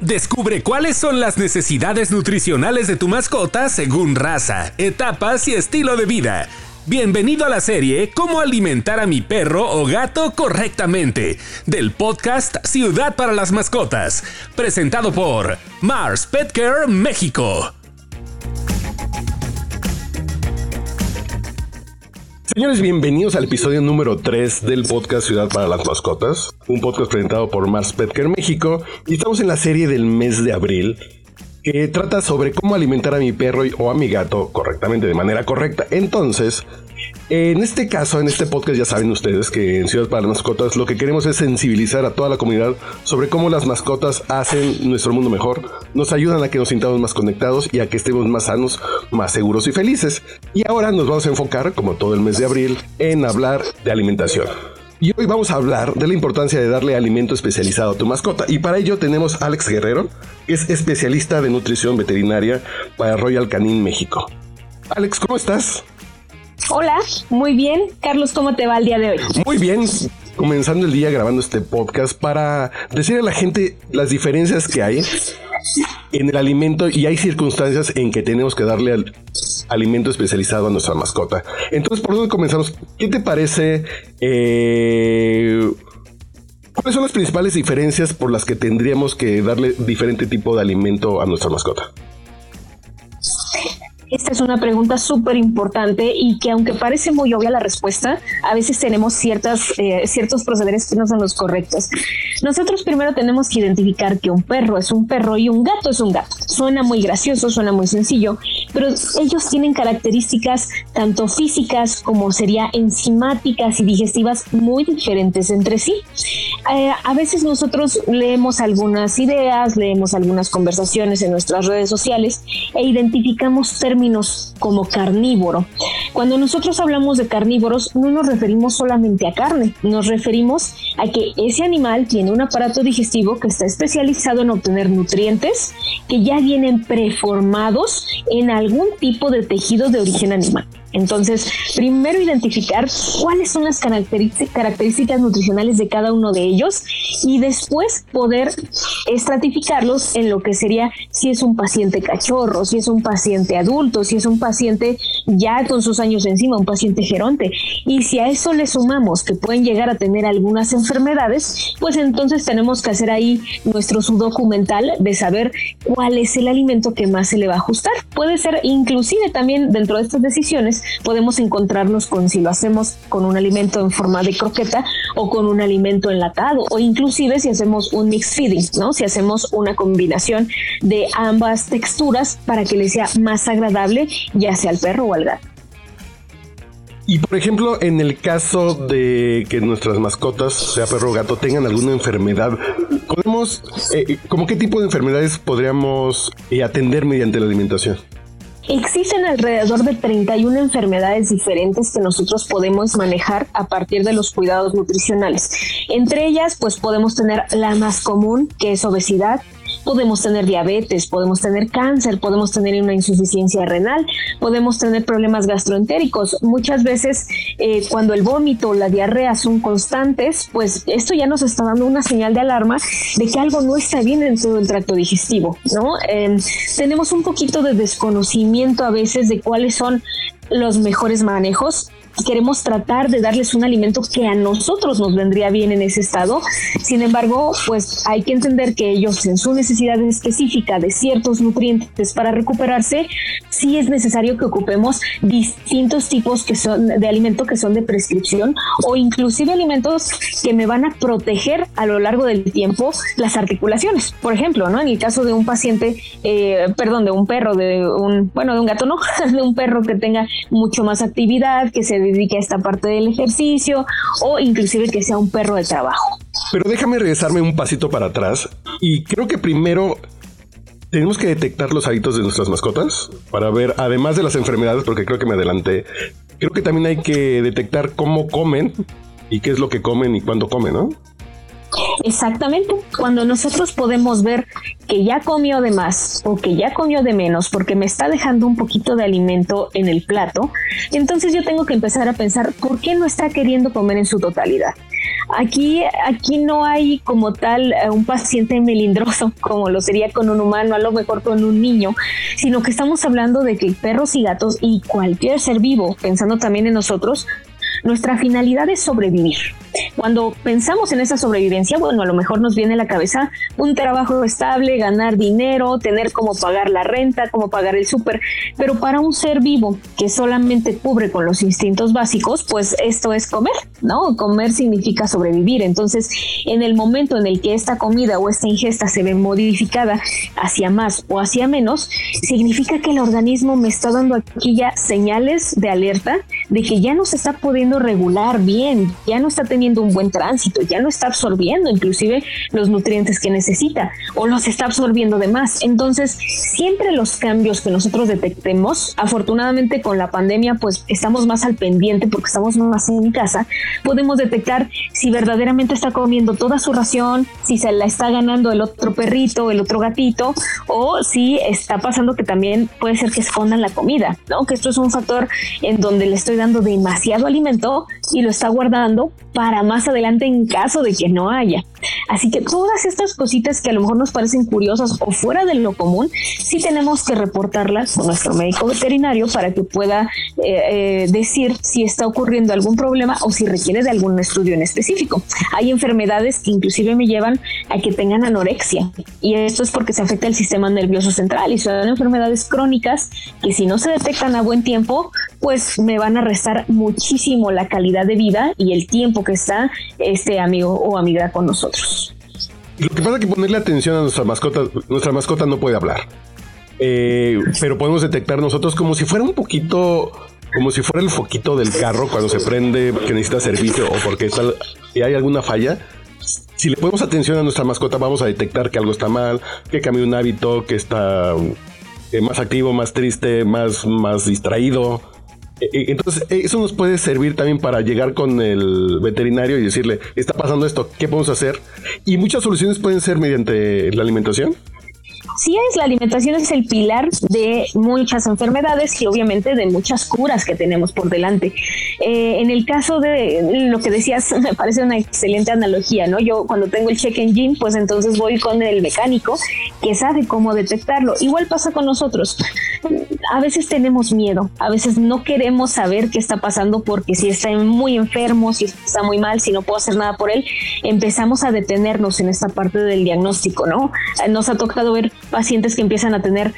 Descubre cuáles son las necesidades nutricionales de tu mascota según raza, etapas y estilo de vida. Bienvenido a la serie Cómo alimentar a mi perro o gato correctamente del podcast Ciudad para las Mascotas, presentado por Mars Pet Care México. Señores, bienvenidos al episodio número 3 del podcast Ciudad para las Mascotas, un podcast presentado por Mars Petker México y estamos en la serie del mes de abril que trata sobre cómo alimentar a mi perro o a mi gato correctamente, de manera correcta. Entonces, en este caso, en este podcast ya saben ustedes que en Ciudad para Mascotas lo que queremos es sensibilizar a toda la comunidad sobre cómo las mascotas hacen nuestro mundo mejor, nos ayudan a que nos sintamos más conectados y a que estemos más sanos, más seguros y felices. Y ahora nos vamos a enfocar, como todo el mes de abril, en hablar de alimentación. Y hoy vamos a hablar de la importancia de darle alimento especializado a tu mascota. Y para ello tenemos a Alex Guerrero, que es especialista de nutrición veterinaria para Royal Canin México. Alex, ¿cómo estás? Hola, muy bien. Carlos, ¿cómo te va el día de hoy? Muy bien. Comenzando el día grabando este podcast para decir a la gente las diferencias que hay en el alimento y hay circunstancias en que tenemos que darle al alimento especializado a nuestra mascota. Entonces, ¿por dónde comenzamos? ¿Qué te parece? Eh, ¿Cuáles son las principales diferencias por las que tendríamos que darle diferente tipo de alimento a nuestra mascota? Esta es una pregunta súper importante y que aunque parece muy obvia la respuesta, a veces tenemos ciertas, eh, ciertos procederes que no son los correctos. Nosotros primero tenemos que identificar que un perro es un perro y un gato es un gato. Suena muy gracioso, suena muy sencillo, pero ellos tienen características tanto físicas como sería enzimáticas y digestivas muy diferentes entre sí. Eh, a veces nosotros leemos algunas ideas, leemos algunas conversaciones en nuestras redes sociales e identificamos términos como carnívoro. Cuando nosotros hablamos de carnívoros no nos referimos solamente a carne, nos referimos a que ese animal tiene un aparato digestivo que está especializado en obtener nutrientes que ya vienen preformados en algún tipo de tejido de origen animal. Entonces, primero identificar cuáles son las características nutricionales de cada uno de ellos y después poder estratificarlos en lo que sería si es un paciente cachorro, si es un paciente adulto, si es un paciente ya con sus años encima, un paciente geronte. Y si a eso le sumamos que pueden llegar a tener algunas enfermedades, pues entonces tenemos que hacer ahí nuestro sudoku mental de saber cuál es el alimento que más se le va a ajustar. Puede ser inclusive también dentro de estas decisiones podemos encontrarnos con si lo hacemos con un alimento en forma de croqueta o con un alimento enlatado o inclusive si hacemos un mix feeding, ¿no? Si hacemos una combinación de ambas texturas para que le sea más agradable ya sea al perro o al gato. Y por ejemplo, en el caso de que nuestras mascotas, sea perro o gato, tengan alguna enfermedad, podemos, eh, ¿cómo qué tipo de enfermedades podríamos eh, atender mediante la alimentación? Existen alrededor de 31 enfermedades diferentes que nosotros podemos manejar a partir de los cuidados nutricionales. Entre ellas, pues podemos tener la más común, que es obesidad, podemos tener diabetes, podemos tener cáncer, podemos tener una insuficiencia renal, podemos tener problemas gastroentéricos. Muchas veces eh, cuando el vómito o la diarrea son constantes, pues esto ya nos está dando una señal de alarma de que algo no está bien en todo el tracto digestivo, ¿no? Em, tenemos un poquito de desconocimiento a veces de cuáles son los mejores manejos queremos tratar de darles un alimento que a nosotros nos vendría bien en ese estado. Sin embargo, pues hay que entender que ellos en su necesidad específica de ciertos nutrientes para recuperarse, sí es necesario que ocupemos distintos tipos que son de alimento que son de prescripción o inclusive alimentos que me van a proteger a lo largo del tiempo las articulaciones. Por ejemplo, ¿no? En el caso de un paciente, eh, perdón, de un perro, de un, bueno, de un gato no, de un perro que tenga mucho más actividad, que se dedique esta parte del ejercicio o inclusive que sea un perro de trabajo. Pero déjame regresarme un pasito para atrás y creo que primero tenemos que detectar los hábitos de nuestras mascotas para ver, además de las enfermedades, porque creo que me adelanté, creo que también hay que detectar cómo comen y qué es lo que comen y cuándo comen, ¿no? Exactamente, cuando nosotros podemos ver que ya comió de más o que ya comió de menos porque me está dejando un poquito de alimento en el plato, entonces yo tengo que empezar a pensar por qué no está queriendo comer en su totalidad. Aquí, aquí no hay como tal eh, un paciente melindroso, como lo sería con un humano, a lo mejor con un niño, sino que estamos hablando de que perros y gatos y cualquier ser vivo, pensando también en nosotros, nuestra finalidad es sobrevivir. Cuando pensamos en esa sobrevivencia, bueno, a lo mejor nos viene a la cabeza un trabajo estable, ganar dinero, tener cómo pagar la renta, cómo pagar el súper, pero para un ser vivo que solamente cubre con los instintos básicos, pues esto es comer, ¿no? Comer significa sobrevivir. Entonces, en el momento en el que esta comida o esta ingesta se ve modificada hacia más o hacia menos, significa que el organismo me está dando aquí ya señales de alerta de que ya no se está pudiendo regular bien, ya no está teniendo un buen tránsito, ya no está absorbiendo inclusive los nutrientes que necesita o los está absorbiendo de más. Entonces, siempre los cambios que nosotros detectemos, afortunadamente con la pandemia, pues estamos más al pendiente porque estamos más en casa, podemos detectar si verdaderamente está comiendo toda su ración, si se la está ganando el otro perrito, el otro gatito, o si está pasando que también puede ser que escondan la comida, ¿no? Que esto es un factor en donde le estoy dando demasiado alimento y lo está guardando para más adelante en caso de que no haya. Así que todas estas cositas que a lo mejor nos parecen curiosas o fuera de lo común, sí tenemos que reportarlas con nuestro médico veterinario para que pueda eh, eh, decir si está ocurriendo algún problema o si requiere de algún estudio en específico. Hay enfermedades que inclusive me llevan a que tengan anorexia y esto es porque se afecta el sistema nervioso central y son enfermedades crónicas que si no se detectan a buen tiempo, pues me van a restar muchísimo la calidad de vida y el tiempo que está este amigo o amiga con nosotros. Lo que pasa es que ponerle atención a nuestra mascota, nuestra mascota no puede hablar. Eh, pero podemos detectar nosotros como si fuera un poquito, como si fuera el foquito del carro cuando se prende que necesita servicio o porque hay alguna falla. Si le ponemos atención a nuestra mascota, vamos a detectar que algo está mal, que cambia un hábito, que está eh, más activo, más triste, más, más distraído. Eh, eh, entonces, eh, eso nos puede servir también para llegar con el veterinario y decirle, está pasando esto, ¿qué podemos hacer? Y muchas soluciones pueden ser mediante la alimentación. Sí es, la alimentación es el pilar de muchas enfermedades y obviamente de muchas curas que tenemos por delante. en el caso de lo que decías, me parece una excelente analogía, ¿no? Yo cuando tengo el check engine, pues entonces voy con el mecánico que sabe cómo detectarlo. Igual pasa con nosotros a veces tenemos miedo, a veces no queremos saber qué está pasando porque si está muy enfermo, si está muy mal, si no puedo hacer nada por él, empezamos a detenernos en esta parte del diagnóstico, ¿no? Nos ha tocado ver pacientes que empiezan a tener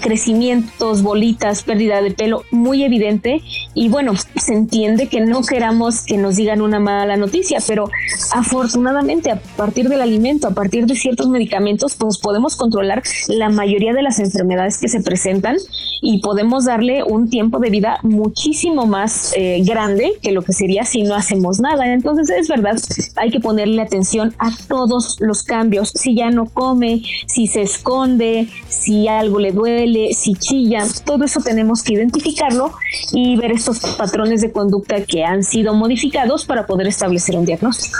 crecimientos, bolitas, pérdida de pelo muy evidente y bueno, se entiende que no queramos que nos digan una mala noticia, pero afortunadamente a partir del alimento, a partir de ciertos medicamentos, pues podemos controlar la mayoría de las enfermedades que se presentan y podemos darle un tiempo de vida muchísimo más eh, grande que lo que sería si no hacemos nada. Entonces es verdad, hay que ponerle atención a todos los cambios. Si ya no come, si se esconde, si algo le duele, si chilla, todo eso tenemos que identificarlo y ver estos patrones de conducta que han sido modificados para poder establecer un diagnóstico.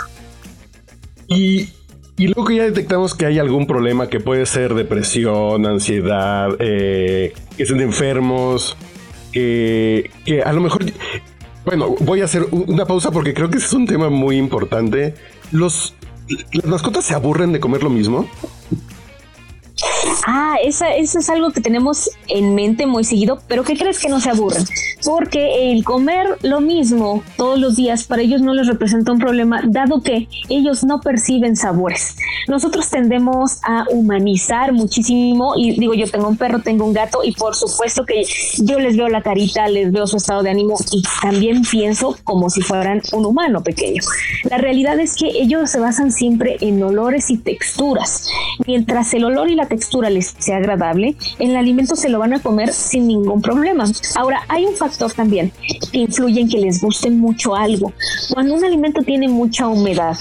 Y luego que ya detectamos que hay algún problema que puede ser depresión, ansiedad, eh, que estén enfermos, que, que a lo mejor... Bueno, voy a hacer una pausa porque creo que es un tema muy importante. Los, ¿Las mascotas se aburren de comer lo mismo? Ah, esa, eso es algo que tenemos en mente muy seguido, pero ¿qué crees que no se aburren? Porque el comer lo mismo todos los días para ellos no les representa un problema, dado que ellos no perciben sabores. Nosotros tendemos a humanizar muchísimo y digo, yo tengo un perro, tengo un gato y por supuesto que yo les veo la carita, les veo su estado de ánimo y también pienso como si fueran un humano pequeño. La realidad es que ellos se basan siempre en olores y texturas. Mientras el olor y la textura les sea agradable, el alimento se lo van a comer sin ningún problema. Ahora, hay un factor también que influye en que les guste mucho algo. Cuando un alimento tiene mucha humedad,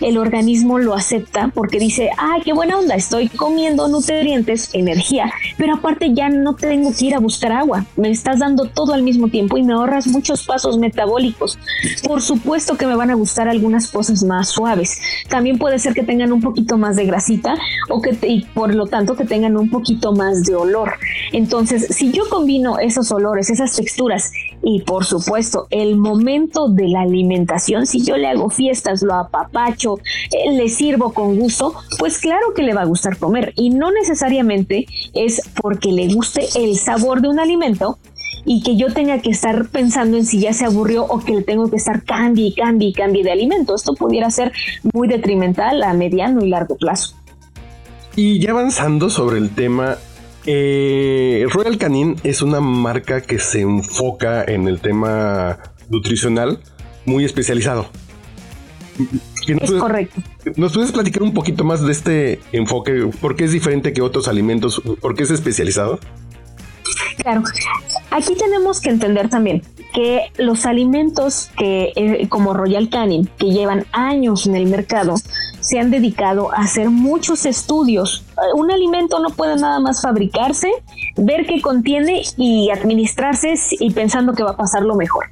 el organismo lo acepta porque dice, ay, qué buena onda, estoy comiendo nutrientes, energía, pero aparte ya no tengo que ir a buscar agua, me estás dando todo al mismo tiempo y me ahorras muchos pasos metabólicos. Por supuesto que me van a gustar algunas cosas más suaves. También puede ser que tengan un poquito más de grasita o que y por lo tanto que tengan un poquito más de olor. Entonces, si yo combino esos olores, esas texturas y por supuesto el momento de la alimentación, si yo le hago fiestas, lo apapacho, eh, le sirvo con gusto, pues claro que le va a gustar comer y no necesariamente es porque le guste el sabor de un alimento y que yo tenga que estar pensando en si ya se aburrió o que le tengo que estar cambie y cambie y cambie de alimento. Esto pudiera ser muy detrimental a mediano y largo plazo. Y ya avanzando sobre el tema, eh, Royal Canin es una marca que se enfoca en el tema nutricional muy especializado. es correcto. ¿Nos puedes platicar un poquito más de este enfoque? ¿Por qué es diferente que otros alimentos? ¿Por qué es especializado? Claro, aquí tenemos que entender también que los alimentos que eh, como Royal Canin que llevan años en el mercado se han dedicado a hacer muchos estudios. Un alimento no puede nada más fabricarse, ver qué contiene y administrarse y pensando que va a pasar lo mejor.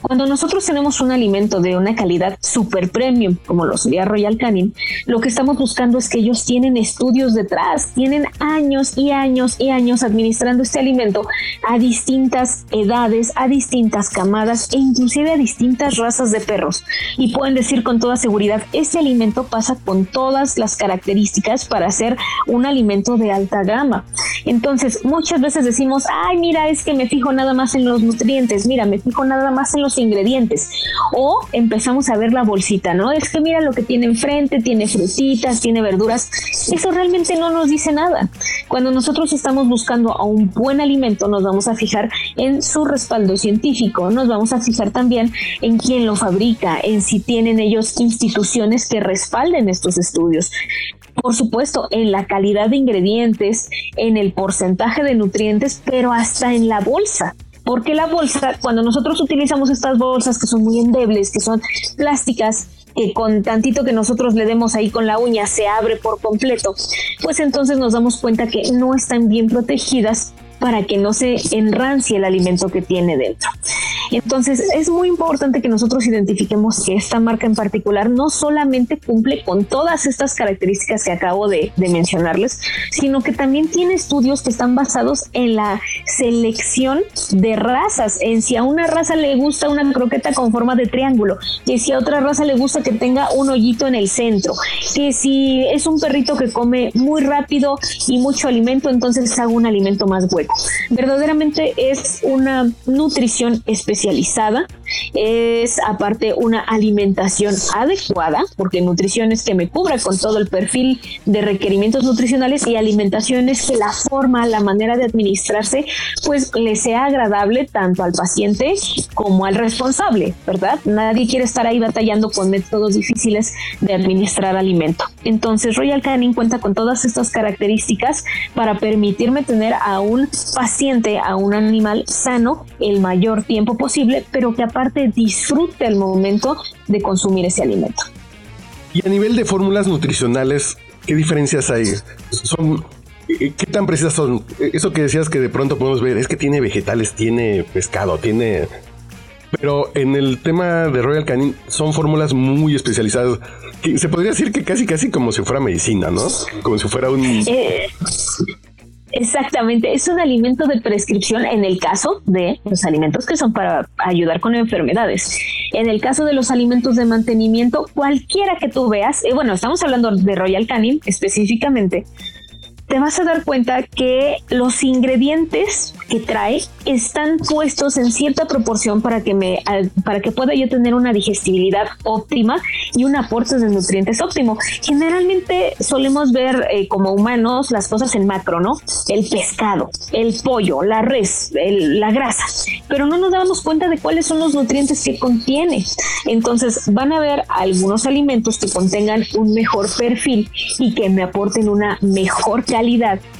Cuando nosotros tenemos un alimento de una calidad super premium, como lo sería Royal Canin, lo que estamos buscando es que ellos tienen estudios detrás, tienen años y años y años administrando este alimento a distintas edades, a distintas camadas e inclusive a distintas razas de perros. Y pueden decir con toda seguridad, este alimento pasa con todas las características para ser un alimento de alta gama. Entonces, muchas veces decimos, ay, mira, es que me fijo nada más en los nutrientes, mira, me fijo nada más en los ingredientes. O empezamos a ver la bolsita, ¿no? Es que mira lo que tiene enfrente, tiene frutitas, tiene verduras. Eso realmente no nos dice nada. Cuando nosotros estamos buscando a un buen alimento, nos vamos a fijar en su respaldo científico, nos vamos a fijar también en quién lo fabrica, en si tienen ellos instituciones que respalden estos estudios por supuesto, en la calidad de ingredientes, en el porcentaje de nutrientes, pero hasta en la bolsa. Porque la bolsa, cuando nosotros utilizamos estas bolsas que son muy endebles, que son plásticas, que con tantito que nosotros le demos ahí con la uña se abre por completo, pues entonces nos damos cuenta que no están bien protegidas para que no se enrancie el alimento que tiene dentro. Entonces es muy importante que nosotros identifiquemos que esta marca en particular no solamente cumple con todas estas características que acabo de, mencionarles, sino que también tiene estudios que están basados en la selección de razas, en si a una raza le gusta una croqueta con forma de triángulo, que si a otra raza le gusta que tenga un hoyito en el centro, que si es un perrito que come muy rápido y mucho alimento, entonces hago un alimento más hueco. Verdaderamente es una nutrición especial especializada, es aparte una alimentación adecuada, porque nutrición es que me cubra con todo el perfil de requerimientos nutricionales y alimentación es que la forma, la manera de administrarse, pues le sea agradable tanto al paciente como al responsable, ¿verdad? Nadie quiere estar ahí batallando con métodos difíciles de administrar alimento. Entonces Royal Canin cuenta con todas estas características para permitirme tener a un paciente, a un animal sano el mayor tiempo posible pero que aparte disfrute el momento de consumir ese alimento. Y a nivel de fórmulas nutricionales, ¿qué diferencias hay? Son ¿Qué tan precisas son? Eso que decías que de pronto podemos ver, es que tiene vegetales, tiene pescado, tiene... Pero en el tema de Royal Canin son fórmulas muy especializadas. se podría decir que casi, casi como si fuera medicina, ¿no? Como si fuera un... Eh, Exactamente, es un alimento de prescripción en el caso de los alimentos que son para ayudar con enfermedades. En el caso de los alimentos de mantenimiento, cualquiera que tú veas, y bueno, estamos hablando de Royal Canin específicamente, te vas a dar cuenta que los ingredientes que trae están puestos en cierta proporción para que me para que pueda yo tener una digestibilidad óptima y un aporte de nutrientes óptimo. Generalmente solemos ver eh, como humanos las cosas en macro, ¿no? El pescado, el pollo, la res, la grasa, pero no nos damos cuenta de cuáles son los nutrientes que contiene. Entonces van a ver algunos alimentos que contengan un mejor perfil y que me aporten una mejor calidad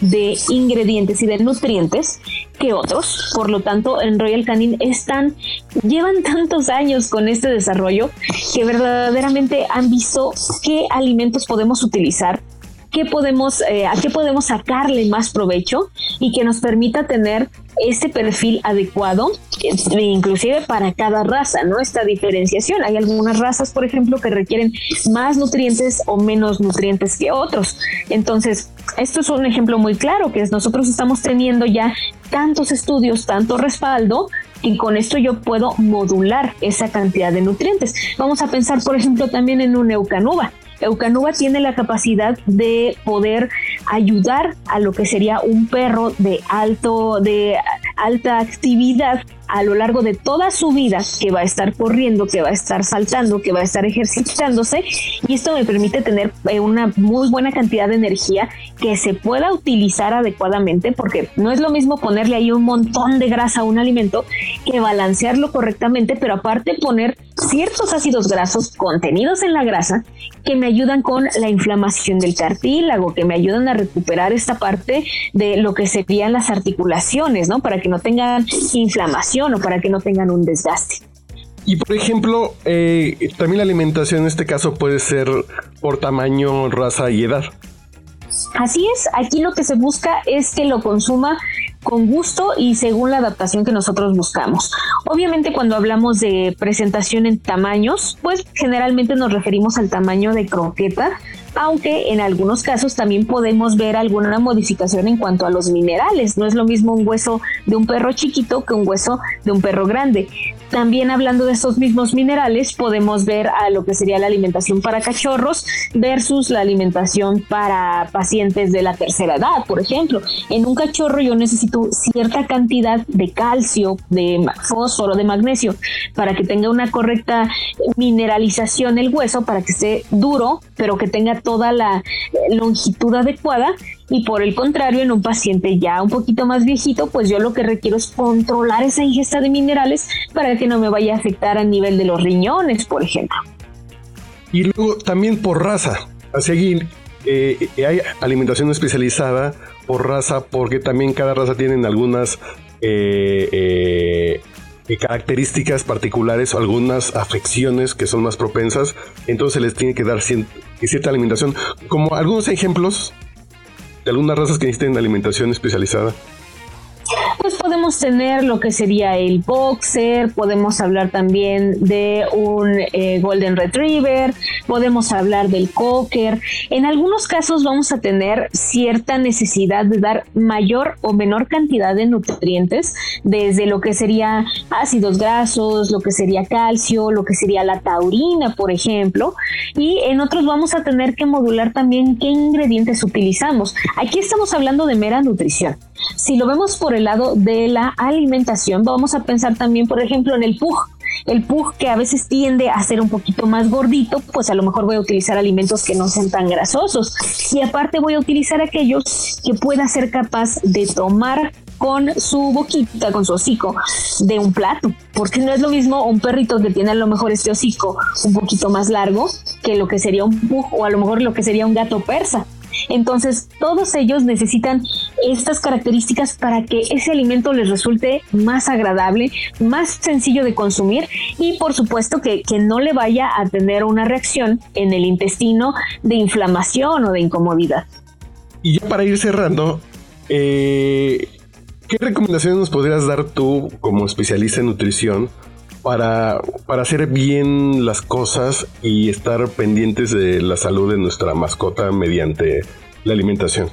de ingredientes y de nutrientes que otros. Por lo tanto, en Royal Canin están, llevan tantos años con este desarrollo que verdaderamente han visto qué alimentos podemos utilizar qué podemos, eh, a qué podemos sacarle más provecho y que nos permita tener ese perfil adecuado, eh, inclusive para cada raza, ¿no? Esta diferenciación. Hay algunas razas, por ejemplo, que requieren más nutrientes o menos nutrientes que otros. Entonces, esto es un ejemplo muy claro, que nosotros estamos teniendo ya tantos estudios, tanto respaldo, y con esto yo puedo modular esa cantidad de nutrientes. Vamos a pensar, por ejemplo, también en un eucanuba. Eucanuba tiene la capacidad de poder ayudar a lo que sería un perro de alto, de alta actividad a lo largo de toda su vida que va a estar corriendo, que va a estar saltando, que va a estar ejercitándose y esto me permite tener eh, una muy buena cantidad de energía que se pueda utilizar adecuadamente porque no es lo mismo ponerle ahí un montón de grasa a un alimento que balancearlo correctamente, pero aparte poner ciertos ácidos grasos contenidos en la grasa que me ayudan con la inflamación del cartílago, que me ayudan a recuperar esta parte de lo que serían las articulaciones, ¿no? Para que no tengan inflamación o para que no tengan un desgaste. Y por ejemplo, eh, también la alimentación en este caso puede ser por tamaño, raza y edad. Así es, aquí lo que se busca es que lo consuma con gusto y según la adaptación que nosotros buscamos. Obviamente cuando hablamos de presentación en tamaños, pues generalmente nos referimos al tamaño de croqueta, aunque en algunos casos también podemos ver alguna modificación en cuanto a los minerales. No es lo mismo un hueso de un perro chiquito que un hueso de un perro grande. También hablando de estos mismos minerales, podemos ver a lo que sería la alimentación para cachorros versus la alimentación para pacientes de la tercera edad, por ejemplo. En un cachorro yo necesito cierta cantidad de calcio, de fósforo, de magnesio, para que tenga una correcta mineralización el hueso, para que esté duro, pero que tenga toda la longitud adecuada y por el contrario, en un paciente ya un poquito más viejito, pues yo lo que requiero es controlar esa ingesta de minerales para que no me vaya a afectar a nivel de los riñones, por ejemplo. Y luego también por raza. A seguir, eh, hay alimentación especializada por raza porque también cada raza tiene algunas eh, eh, características particulares o algunas afecciones que son más propensas, entonces les tiene que dar cierta alimentación. Como algunos ejemplos algunas razas que necesiten alimentación especializada? Podemos tener lo que sería el boxer, podemos hablar también de un eh, golden retriever, podemos hablar del cocker. En algunos casos vamos a tener cierta necesidad de dar mayor o menor cantidad de nutrientes, desde lo que sería ácidos grasos, lo que sería calcio, lo que sería la taurina, por ejemplo. Y en otros vamos a tener que modular también qué ingredientes utilizamos. Aquí estamos hablando de mera nutrición. Si lo vemos por el lado de la alimentación, vamos a pensar también, por ejemplo, en el pug. El pug que a veces tiende a ser un poquito más gordito, pues a lo mejor voy a utilizar alimentos que no sean tan grasosos. Y aparte voy a utilizar aquellos que pueda ser capaz de tomar con su boquita, con su hocico de un plato, porque no es lo mismo un perrito que tiene a lo mejor este hocico un poquito más largo que lo que sería un pug o a lo mejor lo que sería un gato persa. Entonces, todos ellos necesitan estas características para que ese alimento les resulte más agradable, más sencillo de consumir y por supuesto que, no le vaya a tener una reacción en el intestino de inflamación o de incomodidad. Y ya para ir cerrando, eh, ¿qué recomendaciones nos podrías dar tú como especialista en nutrición para, para hacer bien las cosas y estar pendientes de la salud de nuestra mascota mediante la alimentación?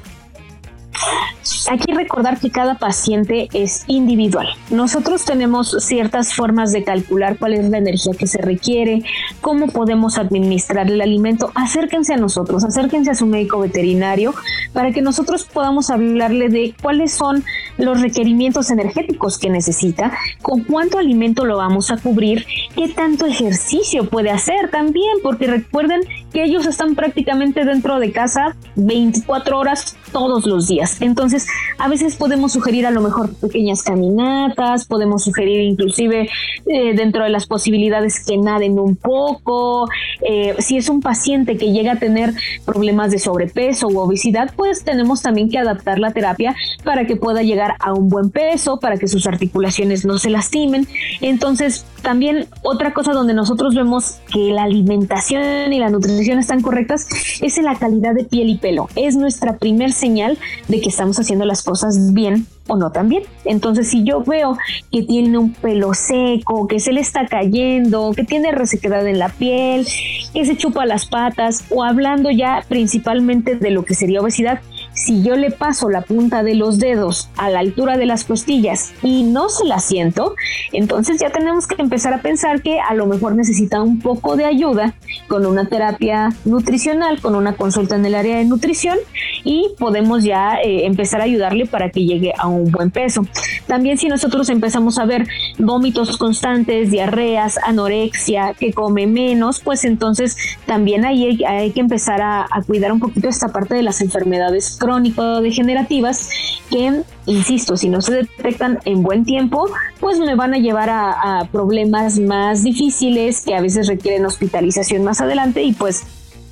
Aquí recordar que cada paciente es individual. Nosotros tenemos ciertas formas de calcular cuál es la energía que se requiere, cómo podemos administrar el alimento. Acérquense a nosotros, acérquense a su médico veterinario para que nosotros podamos hablarle de cuáles son los requerimientos energéticos que necesita, con cuánto alimento lo vamos a cubrir, qué tanto ejercicio puede hacer también, porque recuerden que ellos están prácticamente dentro de casa 24 horas todos los días. Entonces, a veces podemos sugerir a lo mejor pequeñas caminatas, podemos sugerir inclusive eh, dentro de las posibilidades que naden un poco. Eh, si es un paciente que llega a tener problemas de sobrepeso u obesidad, pues tenemos también que adaptar la terapia para que pueda llegar a un buen peso, para que sus articulaciones no se lastimen. Entonces, también otra cosa donde nosotros vemos que la alimentación y la nutrición están correctas es en la calidad de piel y pelo. Es nuestra primer señal de que estamos haciendo las cosas bien o no también. Entonces, si yo veo que tiene un pelo seco, que se le está cayendo, que tiene resequedad en la piel, que se chupa las patas, o hablando ya principalmente de lo que sería obesidad, si yo le paso la punta de los dedos a la altura de las costillas y no se la siento, entonces ya tenemos que empezar a pensar que a lo mejor necesita un poco de ayuda con una terapia nutricional, con una consulta en el área de nutrición y podemos ya eh, empezar a ayudarle para que llegue a un buen peso. También si nosotros empezamos a ver vómitos constantes, diarreas, anorexia, que come menos, pues entonces también ahí hay, que empezar a, a cuidar un poquito esta parte de las enfermedades crónico-degenerativas que, insisto, si no se detectan en buen tiempo, pues me van a llevar a, a problemas más difíciles que a veces requieren hospitalización más adelante y pues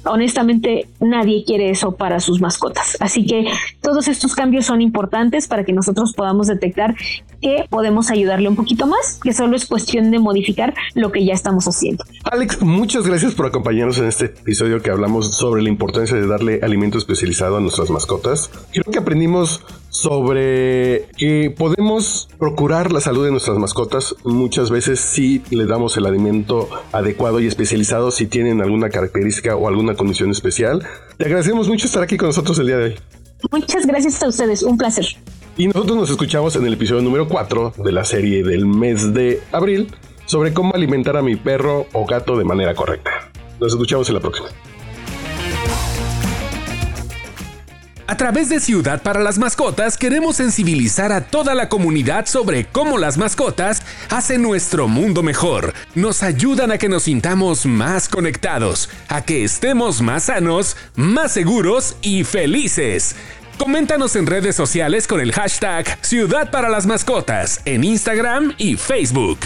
honestamente nadie quiere eso para sus mascotas. Así que todos estos cambios son importantes para que nosotros podamos detectar que podemos ayudarle un poquito más, que solo es cuestión de modificar lo que ya estamos haciendo. Alex, muchas gracias por acompañarnos en este episodio que hablamos sobre la importancia de darle alimento especializado a nuestras mascotas. Creo que aprendimos sobre que podemos procurar la salud de nuestras mascotas. Muchas veces sí le damos el alimento adecuado y especializado si tienen alguna característica o alguna condición especial. Te agradecemos mucho estar aquí con nosotros el día de hoy. Muchas gracias a ustedes, un placer. Y nosotros nos escuchamos en el episodio número 4 de la serie del mes de abril sobre cómo alimentar a mi perro o gato de manera correcta. Nos escuchamos en la próxima. A través de Ciudad para las Mascotas queremos sensibilizar a toda la comunidad sobre cómo las mascotas hacen nuestro mundo mejor, nos ayudan a que nos sintamos más conectados, a que estemos más sanos, más seguros y felices. Coméntanos en redes sociales con el hashtag Ciudad para las Mascotas en Instagram y Facebook.